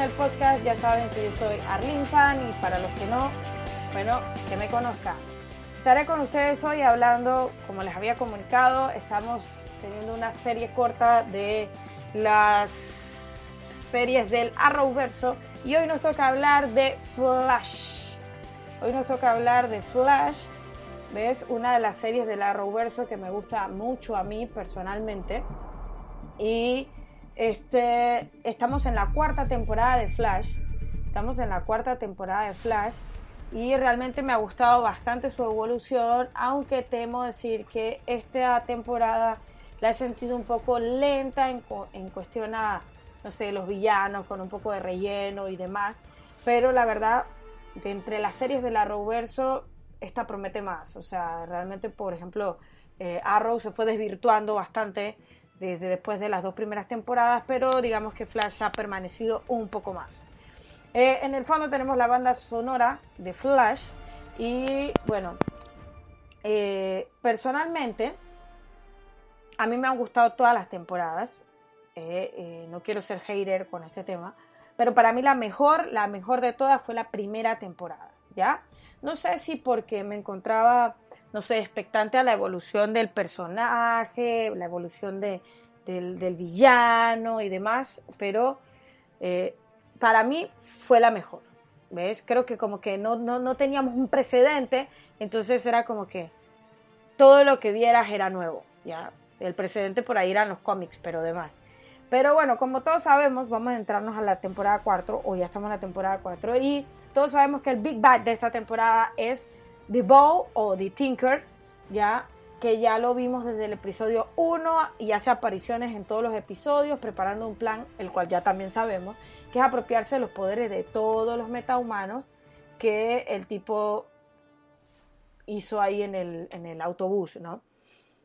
el podcast ya saben que yo soy Arlene San y para los que no, bueno, que me conozcan. Estaré con ustedes hoy hablando, como les había comunicado, estamos teniendo una serie corta de las series del Arrowverso y hoy nos toca hablar de Flash. Hoy nos toca hablar de Flash, ¿ves? Una de las series del Arrowverso que me gusta mucho a mí personalmente. Y este, estamos en la cuarta temporada de Flash. Estamos en la cuarta temporada de Flash. Y realmente me ha gustado bastante su evolución, aunque temo decir que esta temporada la he sentido un poco lenta en, en cuestión a, no sé, los villanos, con un poco de relleno y demás, pero la verdad, de entre las series del Arrowverso, esta promete más, o sea, realmente, por ejemplo, eh, Arrow se fue desvirtuando bastante desde después de las dos primeras temporadas, pero digamos que Flash ha permanecido un poco más. Eh, en el fondo tenemos la banda sonora de Flash y bueno, eh, personalmente a mí me han gustado todas las temporadas. Eh, no quiero ser hater con este tema, pero para mí la mejor, la mejor de todas fue la primera temporada, ¿ya? No sé si porque me encontraba, no sé, expectante a la evolución del personaje, la evolución de, del, villano y demás, pero para mí fue la mejor. ¿Ves? Creo que como que no, no, teníamos un precedente, entonces era como que todo lo que vieras era nuevo, ¿ya? El precedente por ahí eran los cómics, pero demás. Pero bueno, como todos sabemos, vamos a entrarnos a la temporada 4, o ya estamos en la temporada 4, y todos sabemos que el Big Bad de esta temporada es The Bow o The Tinker, ¿ya? que ya lo vimos desde el episodio 1 y hace apariciones en todos los episodios, preparando un plan, el cual ya también sabemos, que es apropiarse de los poderes de todos los metahumanos que el tipo hizo ahí en el, en el autobús, ¿no?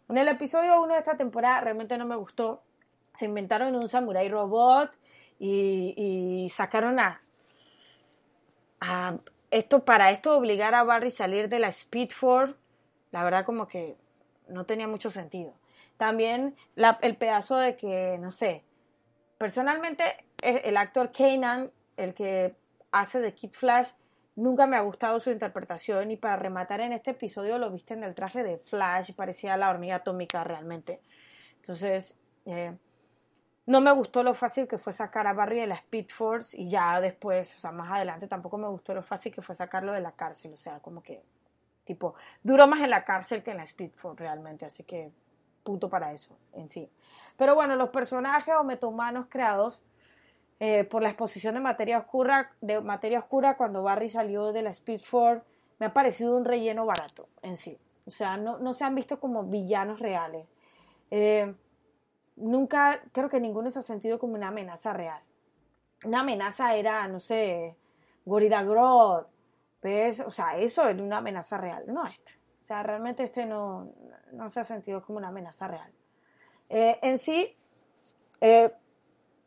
En el episodio 1 de esta temporada realmente no me gustó. Se inventaron un samurai robot y, sacaron a, a, esto para esto obligar a Barry a salir de la Speedford. La verdad como que no tenía mucho sentido. También el pedazo de que, no sé, personalmente el actor Kanan, el que hace de Kid Flash, nunca me ha gustado su interpretación y para rematar en este episodio lo viste en el traje de Flash, parecía la hormiga atómica realmente. Entonces, eh, no me gustó lo fácil que fue sacar a Barry de la Speed Force y ya después, o sea, más adelante tampoco me gustó lo fácil que fue sacarlo de la cárcel, o sea, como que Tipo, duró más en la cárcel que en la Speedford realmente, así que punto para eso en sí. Pero bueno, los personajes o metahumanos creados eh, por la exposición de materia oscura, de materia oscura cuando Barry salió de la Speedford, me ha parecido un relleno barato en sí. O sea, no, no se han visto como villanos reales. Eh, nunca, creo que ninguno se ha sentido como una amenaza real. Una amenaza era, no sé, Gorilla Grodd, o sea, eso es una amenaza real, no este. O sea, realmente este no, no se ha sentido como una amenaza real. Eh, en sí, eh,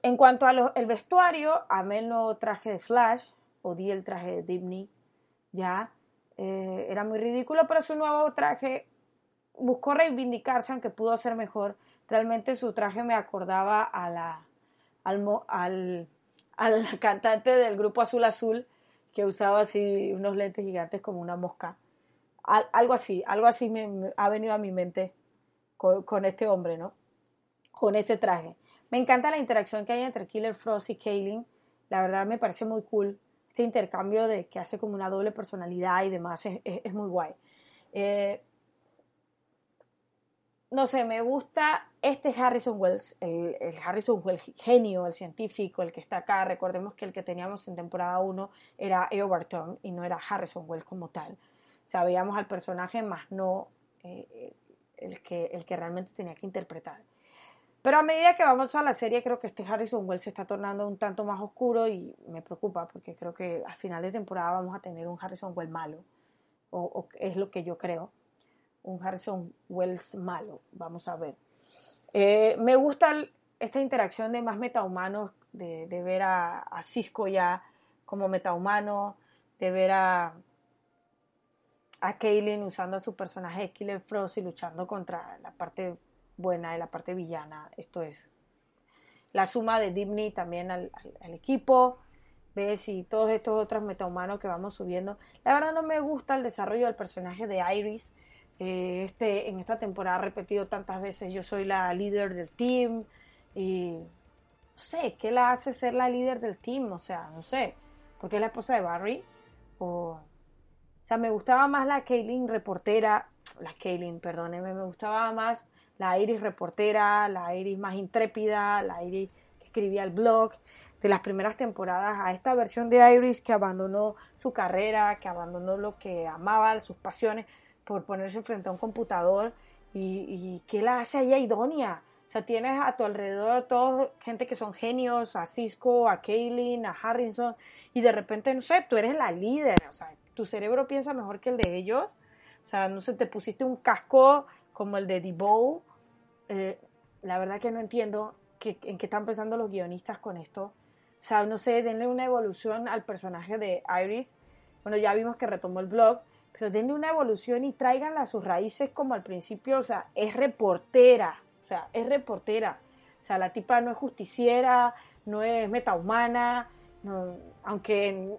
en cuanto al vestuario, amé el nuevo traje de Flash, odié el traje de Disney, ya, eh, era muy ridículo, pero su nuevo traje buscó reivindicarse, aunque pudo ser mejor. Realmente su traje me acordaba a la, al, al, al cantante del grupo Azul Azul, que usaba así unos lentes gigantes como una mosca. algo así, algo así me, ha venido a mi mente con, este hombre, ¿no? Con este traje. Me encanta la interacción que hay entre Killer Frost y Kaylin. La verdad me parece muy cool. Este intercambio de que hace como una doble personalidad y demás es, muy guay. Eh, no sé, me gusta este Harrison Wells, el, Harrison Wells genio, el científico, el que está acá. Recordemos que el que teníamos en temporada 1 era Overton y no era Harrison Wells como tal. Sabíamos al personaje, más no eh, el, que, el que realmente tenía que interpretar. Pero a medida que vamos a la serie, creo que este Harrison Wells se está tornando un tanto más oscuro y me preocupa porque creo que al final de temporada vamos a tener un Harrison Wells malo, o es lo que yo creo un Harrison Wells malo, vamos a ver. Eh, me gusta esta interacción de más metahumanos, de, de ver a, Cisco ya como metahumano, de ver a, a Kaylin usando a su personaje Killer Frost y luchando contra la parte buena y la parte villana. Esto es la suma de Dimny también al, equipo, ves y todos estos otros metahumanos que vamos subiendo. La verdad no me gusta el desarrollo del personaje de Iris. Eh, este, en esta temporada ha repetido tantas veces yo soy la líder del team y no sé, ¿qué la hace ser la líder del team? O sea, no sé, porque es la esposa de Barry o... O sea, me gustaba más la Kaylin reportera, la Kaylin, perdóneme, me gustaba más la Iris reportera, la Iris más intrépida, la Iris que escribía el blog de las primeras temporadas a esta versión de Iris que abandonó su carrera, que abandonó lo que amaba, sus pasiones, por ponerse frente a un computador y, y qué la hace ella idónea. O sea, tienes a tu alrededor toda gente que son genios, a Cisco, a Kaylin, a Harrison, y de repente, no sé, tú eres la líder, o sea, tu cerebro piensa mejor que el de ellos. O sea, no sé, te pusiste un casco como el de Debo eh, la verdad que no entiendo en qué están pensando los guionistas con esto. O sea, no sé, denle una evolución al personaje de Iris. Bueno, ya vimos que retomó el blog, pero denle una evolución y tráiganla a sus raíces como al principio. O sea, es reportera. O sea, es reportera. O sea, la tipa no es justiciera, no es metahumana. No, aunque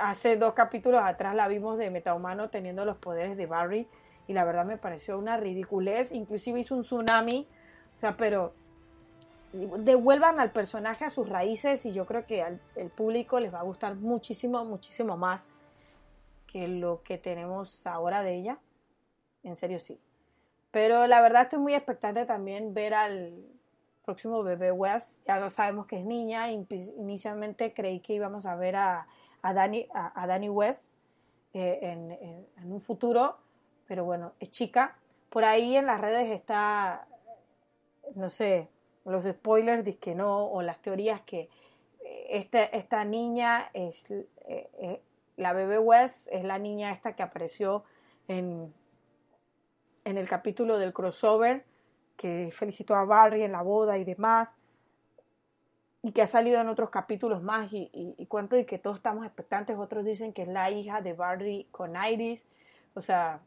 hace dos capítulos atrás la vimos de metahumano teniendo los poderes de Barry y la verdad me pareció una ridiculez, inclusive hizo un tsunami, o sea, pero devuelvan al personaje a sus raíces y yo creo que al el público les va a gustar muchísimo, muchísimo más lo que tenemos ahora de ella. En serio, sí. Pero la verdad estoy muy expectante también ver al próximo bebé West. Ya lo sabemos que es niña. Inicialmente creí que íbamos a ver a, a Danny, a, Danny West eh, en, en, un futuro pero bueno, es chica. Por ahí en las redes está, no sé, los spoilers dicen que no, o las teorías que este, esta niña es, eh, eh, la bebé West es la niña esta que apareció en, en el capítulo del crossover, que felicitó a Barry en la boda y demás, y que ha salido en otros capítulos más y, y, cuento y que todos estamos expectantes, otros dicen que es la hija de Barry con Iris, o sea,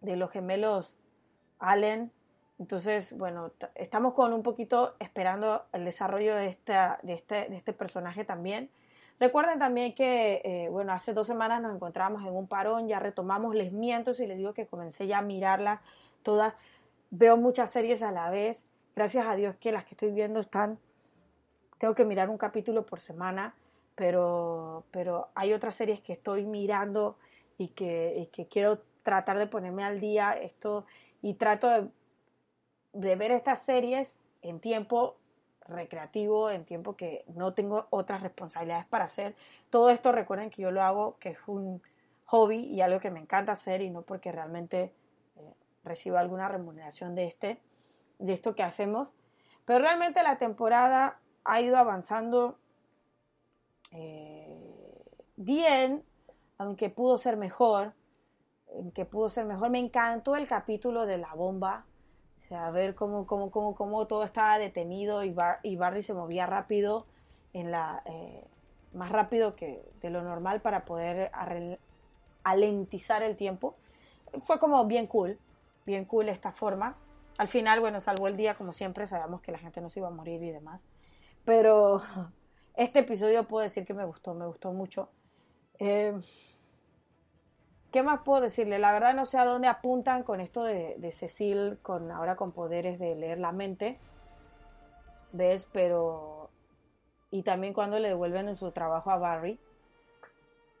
de los gemelos Allen. Entonces, bueno, estamos con un poquito esperando el desarrollo de, esta, de, este, de este personaje también. Recuerden también que, eh, bueno, hace dos semanas nos encontramos en un parón, ya retomamos Les Miento y les digo que comencé ya a mirarlas todas. Veo muchas series a la vez. Gracias a Dios que las que estoy viendo están. Tengo que mirar un capítulo por semana, pero, pero hay otras series que estoy mirando y que, y que quiero tratar de ponerme al día esto y trato de, ver estas series en tiempo recreativo, en tiempo que no tengo otras responsabilidades para hacer. Todo esto recuerden que yo lo hago, que es un hobby y algo que me encanta hacer y no porque realmente eh, reciba alguna remuneración de este, de esto que hacemos. Pero realmente la temporada ha ido avanzando eh, bien, aunque pudo ser mejor en que pudo ser mejor. Me encantó el capítulo de la bomba, o sea, ver cómo, cómo, cómo, cómo todo estaba detenido y, y Barry se movía rápido, en la, eh, más rápido que de lo normal para poder alentizar el tiempo. Fue como bien cool, bien cool esta forma. Al final, bueno, salvó el día como siempre, sabíamos que la gente no se iba a morir y demás. Pero este episodio puedo decir que me gustó, me gustó mucho. Eh, ¿Qué más puedo decirle? La verdad no sé a dónde apuntan con esto de, Cecil, con ahora con poderes de leer la mente. ¿Ves? Pero... Y también cuando le devuelven en su trabajo a Barry.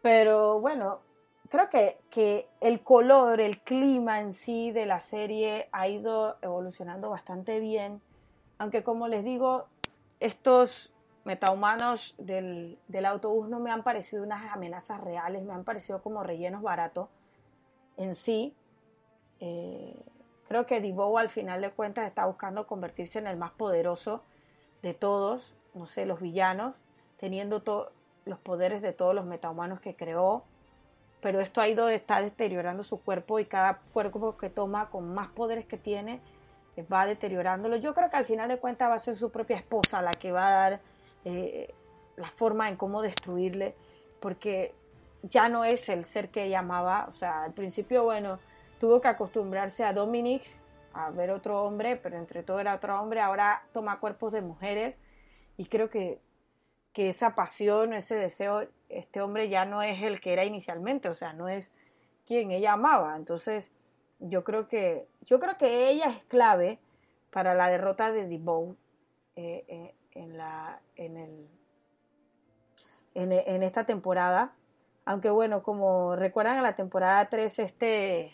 Pero bueno, creo que, que el color, el clima en sí de la serie ha ido evolucionando bastante bien. Aunque como les digo, estos metahumanos del, del autobús no me han parecido unas amenazas reales, me han parecido como rellenos baratos en sí. Eh, creo que Divo al final de cuentas está buscando convertirse en el más poderoso de todos, no sé, los villanos, teniendo los poderes de todos los metahumanos que creó, pero esto ha ido, está deteriorando su cuerpo y cada cuerpo que toma con más poderes que tiene eh, va deteriorándolo. Yo creo que al final de cuentas va a ser su propia esposa la que va a dar eh, la forma en cómo destruirle, porque ya no es el ser que ella amaba, o sea, al principio, bueno, tuvo que acostumbrarse a Dominic, a ver otro hombre, pero entre todo era otro hombre, ahora toma cuerpos de mujeres y creo que, que esa pasión, ese deseo, este hombre ya no es el que era inicialmente, o sea, no es quien ella amaba. Entonces, yo creo que, yo creo que ella es clave para la derrota de Debo en, la, en, el, en, esta temporada. Aunque bueno, como recuerdan en la temporada 3, este,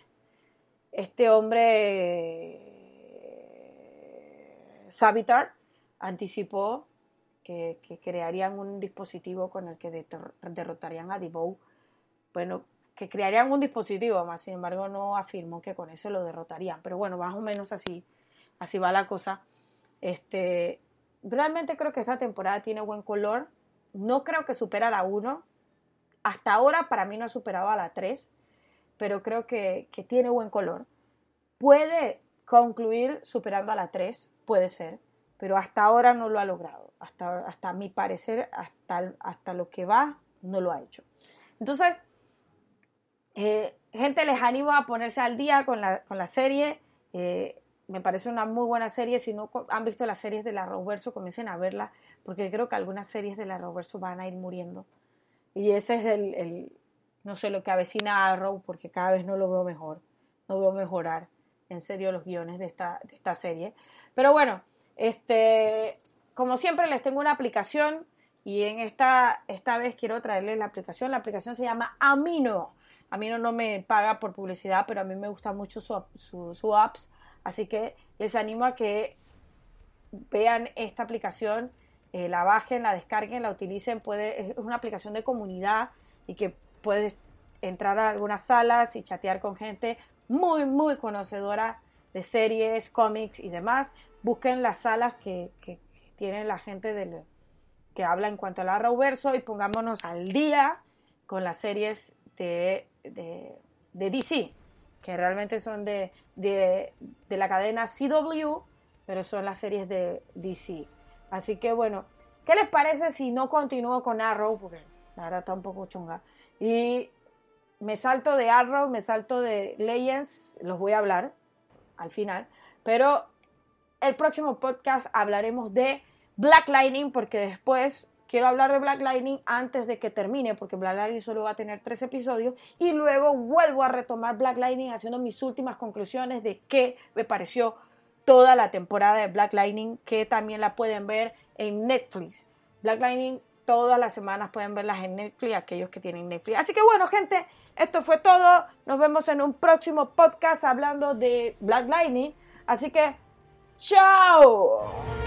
este hombre Savitar anticipó que, crearían un dispositivo con el que derrotarían a Debo. Bueno, que crearían un dispositivo, más sin embargo no afirmó que con eso lo derrotarían. Pero bueno, más o menos así, así va la cosa. Este, realmente creo que esta temporada tiene buen color. No creo que supera a la 1. Hasta ahora para mí no ha superado a la 3, pero creo que, que tiene buen color. Puede concluir superando a la 3, puede ser, pero hasta ahora no lo ha logrado. Hasta, hasta mi parecer, hasta, hasta lo que va, no lo ha hecho. Entonces, eh, gente, les animo a ponerse al día con la, con la serie. Eh, me parece una muy buena serie. Si no han visto las series de la Roverso, comiencen a verla, porque creo que algunas series de la Roverso van a ir muriendo. Y ese es el, no sé, lo que avecina a Arrow, porque cada vez no lo veo mejor, no veo mejorar, en serio, los guiones de esta, de esta serie. Pero bueno, este, como siempre les tengo una aplicación y en esta, esta vez quiero traerles la aplicación. La aplicación se llama Amino. Amino no me paga por publicidad, pero a mí me gusta mucho su, su, apps. Así que les animo a que vean esta aplicación, eh, la bajen, la descarguen, la utilicen. Puede, es una aplicación de comunidad y que puedes entrar a algunas salas y chatear con gente muy, muy conocedora de series, cómics y demás. Busquen las salas que, que, tienen la gente del, que habla en cuanto a la Verso y pongámonos al día con las series de, de, DC, que realmente son de, de, la cadena CW, pero son las series de DC. Así que bueno, ¿qué les parece si no continúo con Arrow? Porque la verdad está un poco chunga. Y me salto de Arrow, me salto de Legends, los voy a hablar al final, pero el próximo podcast hablaremos de Black Lightning porque después quiero hablar de Black Lightning antes de que termine porque Black Lightning solo va a tener tres episodios y luego vuelvo a retomar Black Lightning haciendo mis últimas conclusiones de qué me pareció toda la temporada de Black Lightning que también la pueden ver en Netflix. Black Lightning todas las semanas pueden verlas en Netflix aquellos que tienen Netflix. Así que bueno gente, esto fue todo. Nos vemos en un próximo podcast hablando de Black Lightning. Así que, ¡chao!